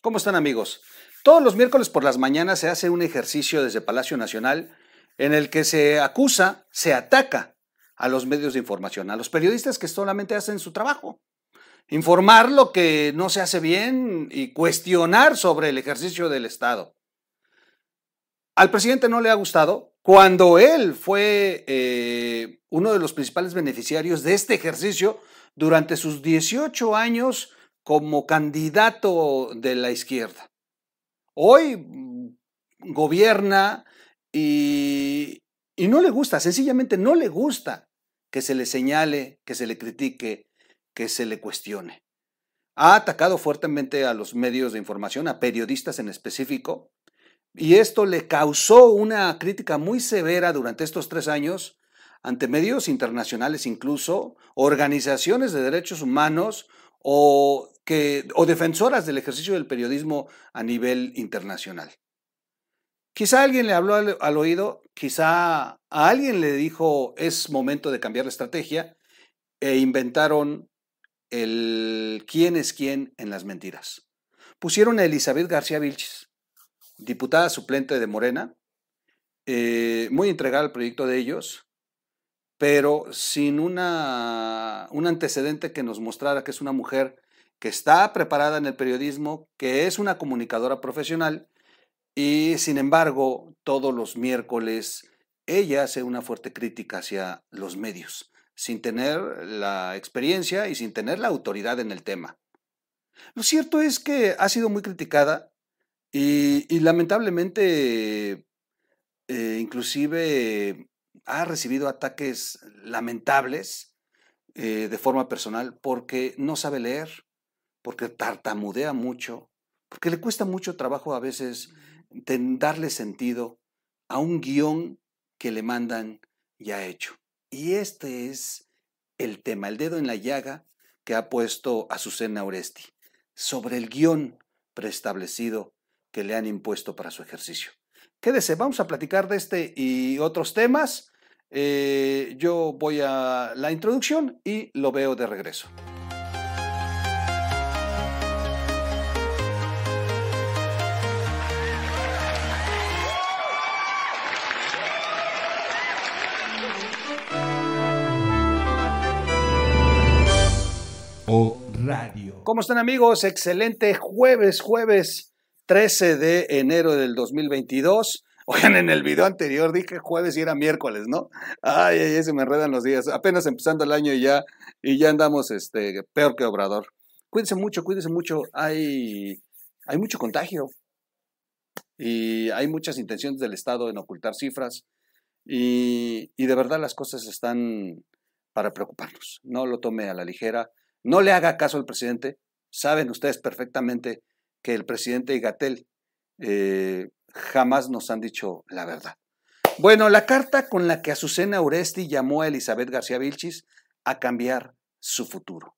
¿Cómo están amigos? Todos los miércoles por las mañanas se hace un ejercicio desde Palacio Nacional en el que se acusa, se ataca a los medios de información, a los periodistas que solamente hacen su trabajo. Informar lo que no se hace bien y cuestionar sobre el ejercicio del Estado. Al presidente no le ha gustado cuando él fue eh, uno de los principales beneficiarios de este ejercicio durante sus 18 años como candidato de la izquierda. Hoy mm, gobierna y, y no le gusta, sencillamente no le gusta que se le señale, que se le critique, que se le cuestione. Ha atacado fuertemente a los medios de información, a periodistas en específico, y esto le causó una crítica muy severa durante estos tres años ante medios internacionales incluso, organizaciones de derechos humanos o o defensoras del ejercicio del periodismo a nivel internacional. Quizá alguien le habló al, oído, quizá a alguien le dijo es momento de cambiar la estrategia e inventaron el quién es quién en las mentiras. Pusieron a Elizabeth García Vilchis, diputada suplente de Morena, eh, muy entregada al proyecto de ellos, pero sin una, un antecedente que nos mostrara que es una mujer que está preparada en el periodismo, que es una comunicadora profesional y sin embargo todos los miércoles ella hace una fuerte crítica hacia los medios, sin tener la experiencia y sin tener la autoridad en el tema. Lo cierto es que ha sido muy criticada y, lamentablemente eh, inclusive ha recibido ataques lamentables eh, de forma personal porque no sabe leer, porque tartamudea mucho, porque le cuesta mucho trabajo a veces darle sentido a un guion que le mandan ya hecho. Y este es el tema, el dedo en la llaga que ha puesto Azucena Oresti sobre el guion preestablecido que le han impuesto para su ejercicio. Quédese, vamos a platicar de este y otros temas. Eh, yo voy a la introducción y lo veo de regreso. Radio. ¿Cómo están amigos? Excelente jueves, jueves 13 de enero del 2022. Oigan, en el video anterior dije jueves y era miércoles, ¿no? Ay, ay, se me enredan los días. Apenas empezando el año y ya, y ya andamos este, peor que Obrador. Cuídense mucho, cuídense mucho. Hay, hay mucho contagio y hay muchas intenciones del Estado en ocultar cifras y, de verdad las cosas están para preocuparnos. No lo tome a la ligera. No le haga caso al presidente. Saben ustedes perfectamente que el presidente y Gatel eh, jamás nos han dicho la verdad. Bueno, la carta con la que Azucena Uresti llamó a Elizabeth García Vilchis a cambiar su futuro.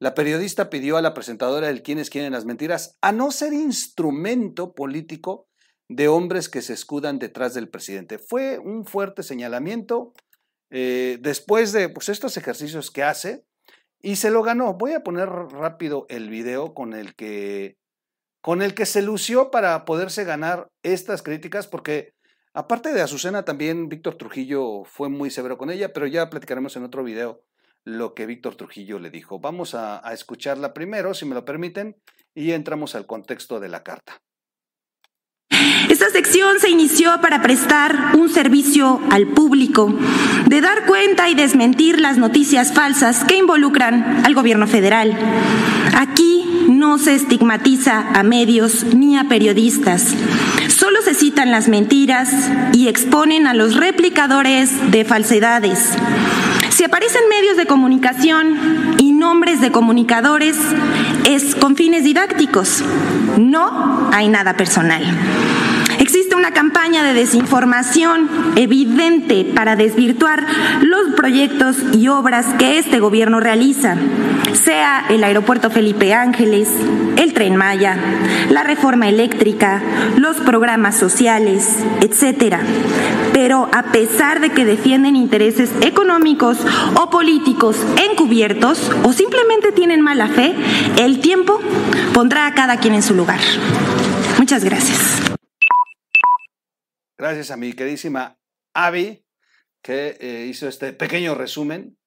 La periodista pidió a la presentadora del Quiénes quieren las mentiras a no ser instrumento político de hombres que se escudan detrás del presidente. Fue un fuerte señalamiento eh, después de pues, estos ejercicios que hace y se lo ganó. Voy a poner rápido el video con el que con el que se lució para poderse ganar estas críticas, porque aparte de Azucena, también Víctor Trujillo fue muy severo con ella, pero ya platicaremos en otro video lo que Víctor Trujillo le dijo. Vamos a, escucharla primero, si me lo permiten, y entramos al contexto de la carta. Esta sección se inició para prestar un servicio al público, de dar cuenta y desmentir las noticias falsas que involucran al gobierno federal. Aquí no se estigmatiza a medios ni a periodistas. Solo se citan las mentiras y exponen a los replicadores de falsedades. Si aparecen medios de comunicación y nombres de comunicadores, es con fines didácticos. No hay nada personal. Existe una campaña de desinformación evidente para desvirtuar los proyectos y obras que este gobierno realiza, sea el aeropuerto Felipe Ángeles, el tren Maya, la reforma eléctrica, los programas sociales, etcétera. Pero a pesar de que defienden intereses económicos o políticos encubiertos o simplemente tienen mala fe, el tiempo pondrá a cada quien en su lugar. Muchas gracias. Gracias a mi queridísima Avi, que eh, hizo este pequeño resumen.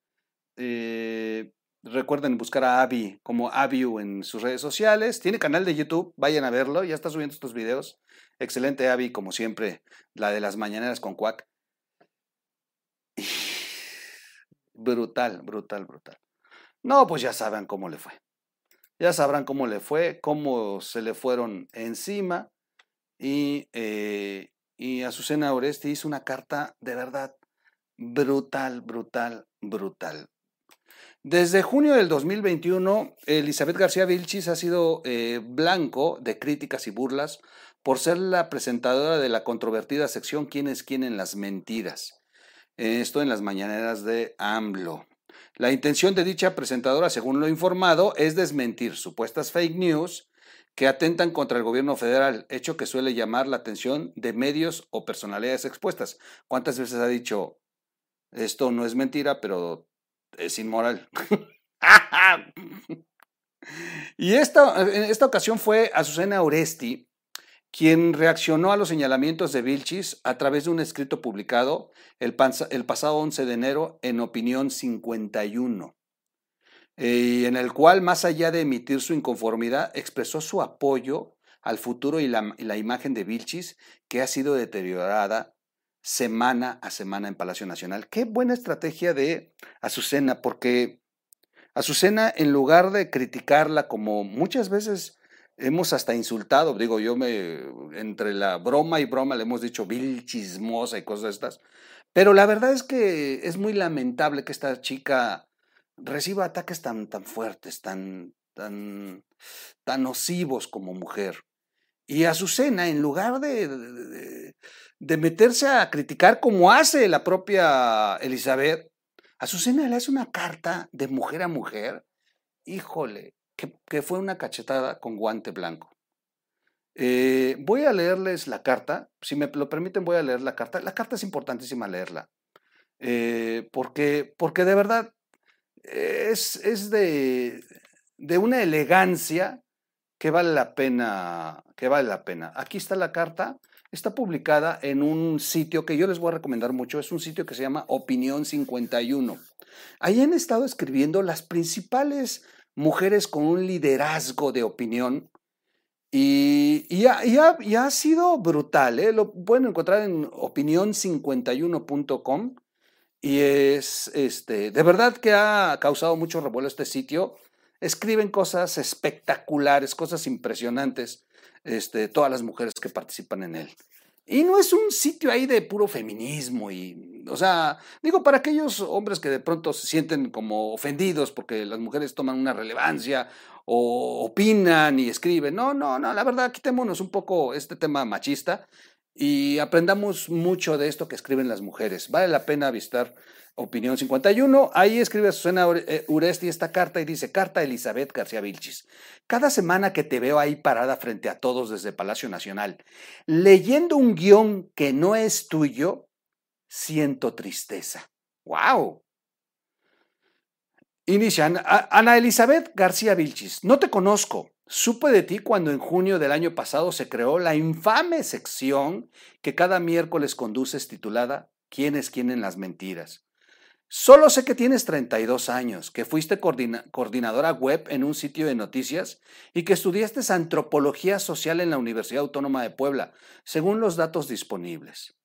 Eh, recuerden buscar a Avi como Aviu en sus redes sociales. Tiene canal de YouTube, vayan a verlo, ya está subiendo estos videos. Excelente Avi, como siempre, la de las mañaneras con Cuac. Brutal, brutal, brutal. No, pues ya saben cómo le fue. Ya sabrán cómo le fue, cómo se le fueron encima. Y, eh, y Azucena Oresti hizo una carta de verdad brutal, brutal, brutal. Desde junio del 2021, Elizabeth García Vilchis ha sido eh, blanco de críticas y burlas por ser la presentadora de la controvertida sección ¿Quiénes quieren las mentiras? Esto en las mañaneras de AMLO. La intención de dicha presentadora, según lo informado, es desmentir supuestas fake news que atentan contra el gobierno federal, hecho que suele llamar la atención de medios o personalidades expuestas. ¿Cuántas veces ha dicho, esto no es mentira, pero es inmoral? y esta, en esta ocasión fue Azucena Oresti, quien reaccionó a los señalamientos de Vilchis a través de un escrito publicado el, el pasado 11 de enero en Opinión 51 y en el cual, más allá de emitir su inconformidad, expresó su apoyo al futuro y la, imagen de Vilchis, que ha sido deteriorada semana a semana en Palacio Nacional. Qué buena estrategia de Azucena, porque Azucena, en lugar de criticarla como muchas veces hemos hasta insultado, digo yo me, entre la broma y broma le hemos dicho vil chismosa y cosas de estas, pero la verdad es que es muy lamentable que esta chica reciba ataques tan, tan fuertes, tan, tan, tan nocivos como mujer. Y Azucena, en lugar de, de, meterse a criticar como hace la propia Elizabeth, Azucena le hace una carta de mujer a mujer, híjole, que, fue una cachetada con guante blanco. Eh, voy a leerles la carta, si me lo permiten voy a leer la carta. La carta es importantísima leerla, eh, porque, porque de verdad es, de, de, una elegancia que vale la pena, que vale la pena. Aquí está la carta, está publicada en un sitio que yo les voy a recomendar mucho, es un sitio que se llama Opinión 51. Ahí han estado escribiendo las principales mujeres con un liderazgo de opinión y, y, ha, sido brutal. ¿eh? Lo pueden encontrar en opinión51.com y es, este, de verdad que ha causado mucho revuelo este sitio. Escriben cosas espectaculares, cosas impresionantes, este, todas las mujeres que participan en él. Y no es un sitio ahí de puro feminismo y, o sea, digo, para aquellos hombres que de pronto se sienten como ofendidos porque las mujeres toman una relevancia o opinan y escriben. No, no, no, la verdad, quitémonos un poco este tema machista y aprendamos mucho de esto que escriben las mujeres. Vale la pena visitar Opinión 51. Ahí escribe Susana eh, Uresti esta carta y dice, carta Elizabeth García Vilchis. Cada semana que te veo ahí parada frente a todos desde Palacio Nacional, leyendo un guion que no es tuyo, siento tristeza. ¡Wow! Inician, Ana Elizabeth García Vilchis, no te conozco, Supe de ti cuando en junio del año pasado se creó la infame sección que cada miércoles conduces titulada ¿Quiénes quieren las mentiras? Solo sé que tienes 32 años, que fuiste coordinadora web en un sitio de noticias y que estudiaste antropología social en la Universidad Autónoma de Puebla, según los datos disponibles.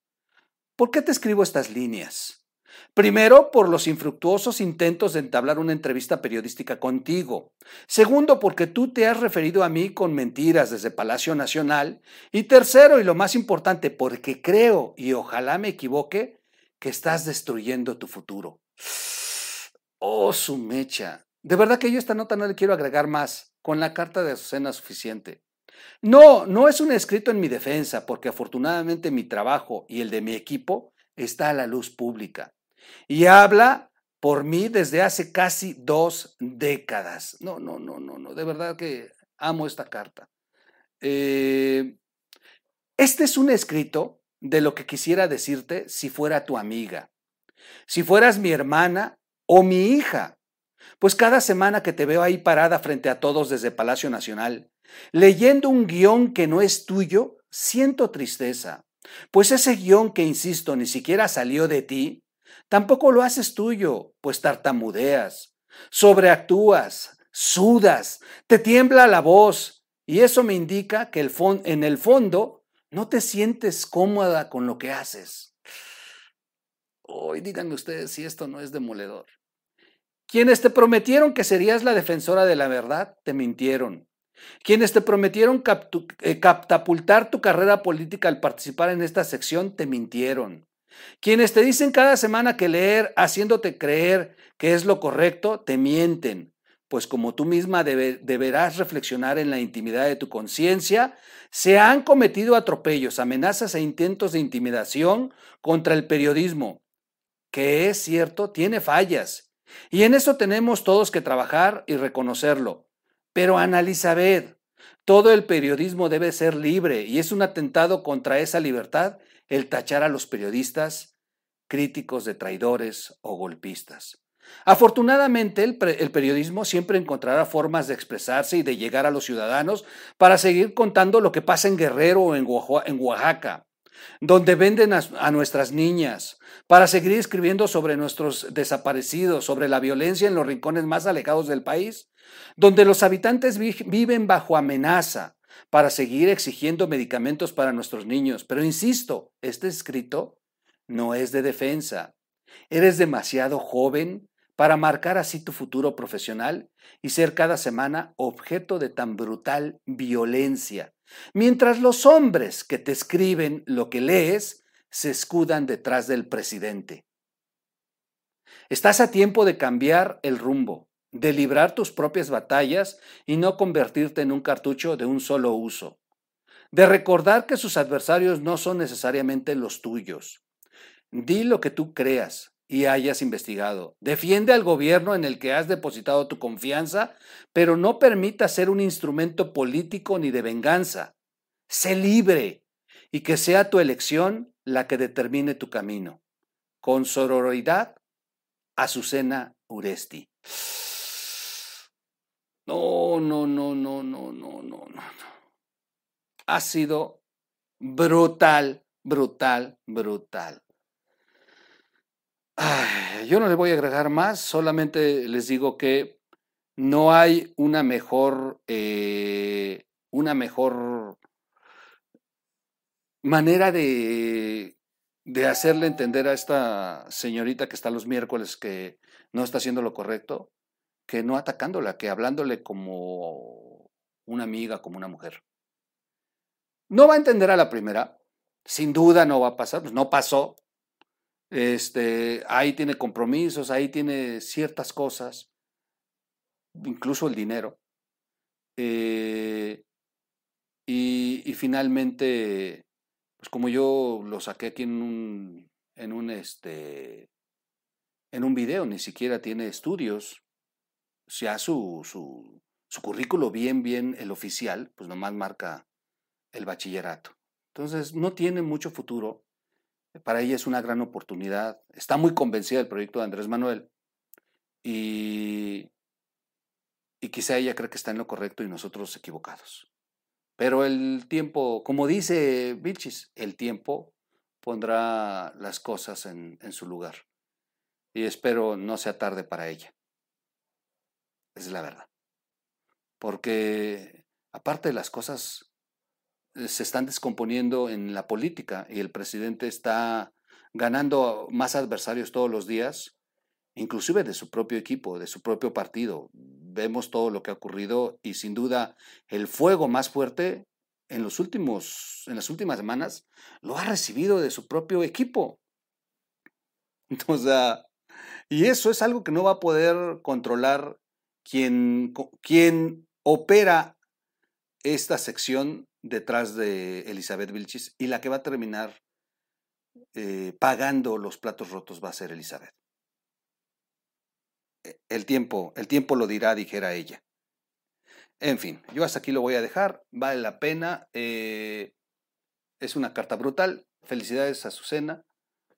¿Por qué te escribo estas líneas? Primero, por los infructuosos intentos de entablar una entrevista periodística contigo. Segundo, porque tú te has referido a mí con mentiras desde Palacio Nacional. Y tercero, y lo más importante, porque creo, y ojalá me equivoque, que estás destruyendo tu futuro. Oh, su mecha. De verdad que yo esta nota no le quiero agregar más. Con la carta de Azucena suficiente. No, no es un escrito en mi defensa, porque afortunadamente mi trabajo y el de mi equipo está a la luz pública. Y habla por mí desde hace casi dos décadas. No, no, no, no, no, de verdad que amo esta carta. Eh, este es un escrito de lo que quisiera decirte si fuera tu amiga, si fueras mi hermana o mi hija. Pues cada semana que te veo ahí parada frente a todos desde Palacio Nacional, leyendo un guion que no es tuyo, siento tristeza. Pues ese guion que, insisto, ni siquiera salió de ti, tampoco lo haces tuyo, pues tartamudeas, sobreactúas, sudas, te tiembla la voz, y eso me indica que en el fondo no te sientes cómoda con lo que haces. Hoy díganme ustedes si esto no es demoledor. Quienes te prometieron que serías la defensora de la verdad, te mintieron. Quienes te prometieron eh, catapultar tu carrera política al participar en esta sección, te mintieron. Quienes te dicen cada semana que leer, haciéndote creer que es lo correcto, te mienten. Pues como tú misma deberás reflexionar en la intimidad de tu conciencia, se han cometido atropellos, amenazas e intentos de intimidación contra el periodismo, que es cierto, tiene fallas. Y en eso tenemos todos que trabajar y reconocerlo. Pero Ana Elizabeth, todo el periodismo debe ser libre y es un atentado contra esa libertad el tachar a los periodistas críticos de traidores o golpistas. Afortunadamente, el, periodismo siempre encontrará formas de expresarse y de llegar a los ciudadanos para seguir contando lo que pasa en Guerrero o en Oaxaca, donde venden a, nuestras niñas, para seguir escribiendo sobre nuestros desaparecidos, sobre la violencia en los rincones más alejados del país, donde los habitantes viven bajo amenaza, para seguir exigiendo medicamentos para nuestros niños. Pero insisto, este escrito no es de defensa. Eres demasiado joven para marcar así tu futuro profesional y ser cada semana objeto de tan brutal violencia, mientras los hombres que te escriben lo que lees se escudan detrás del presidente. Estás a tiempo de cambiar el rumbo, de librar tus propias batallas y no convertirte en un cartucho de un solo uso, de recordar que sus adversarios no son necesariamente los tuyos. Di lo que tú creas, y hayas investigado. Defiende al gobierno en el que has depositado tu confianza, pero no permita ser un instrumento político ni de venganza. Sé libre y que sea tu elección la que determine tu camino. Con sororidad, Azucena Uresti. No, no, no, no, no, no, no, no. Ha sido brutal, brutal, brutal yo no le voy a agregar más, solamente les digo que no hay una mejor, eh, una mejor manera de, de hacerle entender a esta señorita que está los miércoles que no está haciendo lo correcto, que no atacándola, que hablándole como una amiga, como una mujer. No va a entender a la primera, sin duda no va a pasar, pues no pasó, este, ahí tiene compromisos, ahí tiene ciertas cosas, incluso el dinero. Eh, y, finalmente, pues como yo lo saqué aquí en un, en un, este, en un video, ni siquiera tiene estudios, sea su, su, currículo bien, bien, el oficial, pues nomás marca el bachillerato. Entonces, no tiene mucho futuro para ella es una gran oportunidad. Está muy convencida del proyecto de Andrés Manuel y, y quizá ella cree que está en lo correcto y nosotros equivocados. Pero el tiempo, como dice Vilchis, el tiempo pondrá las cosas en su lugar. Y espero no sea tarde para ella. Es la verdad. Porque aparte de las cosas eh, se están descomponiendo en la política y el presidente está ganando más adversarios todos los días, inclusive de su propio equipo, de su propio partido. Vemos todo lo que ha ocurrido y sin duda el fuego más fuerte en los últimos en las últimas semanas lo ha recibido de su propio equipo. Entonces, y eso es algo que no va a poder controlar quien, opera esta sección detrás de Elizabeth Vilchis y la que va a terminar eh, pagando los platos rotos va a ser Elizabeth. E, el tiempo, el tiempo lo dirá, dijera ella. En fin, yo hasta aquí lo voy a dejar, vale la pena. Eh, es una carta brutal. Felicidades a Azucena.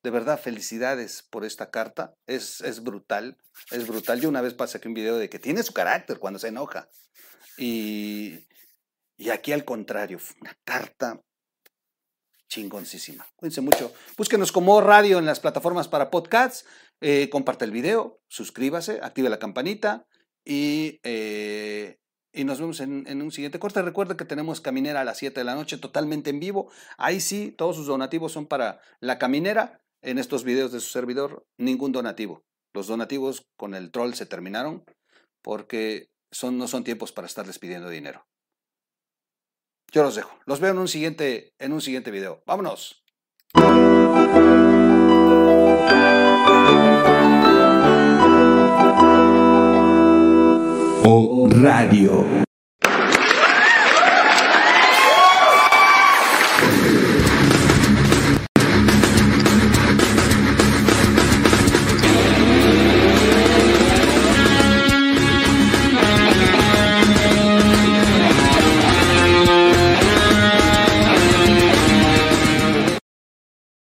De verdad, felicidades por esta carta. Es, es brutal, es brutal. Yo una vez pasé aquí un video de que tiene su carácter cuando se enoja. Y, y aquí al contrario, una carta chingoncísima. Cuídense mucho. Búsquenos como radio en las plataformas para podcasts. Eh, comparte el video, suscríbase, active la campanita y, eh, y nos vemos en, en, un siguiente corte. Recuerda que tenemos caminera a las 7 de la noche totalmente en vivo. Ahí sí, todos sus donativos son para la caminera. En estos videos de su servidor, ningún donativo. Los donativos con el troll se terminaron porque son, no son tiempos para estarles pidiendo dinero. Yo los dejo. Los veo en un siguiente, en un siguiente video. Vámonos. Radio.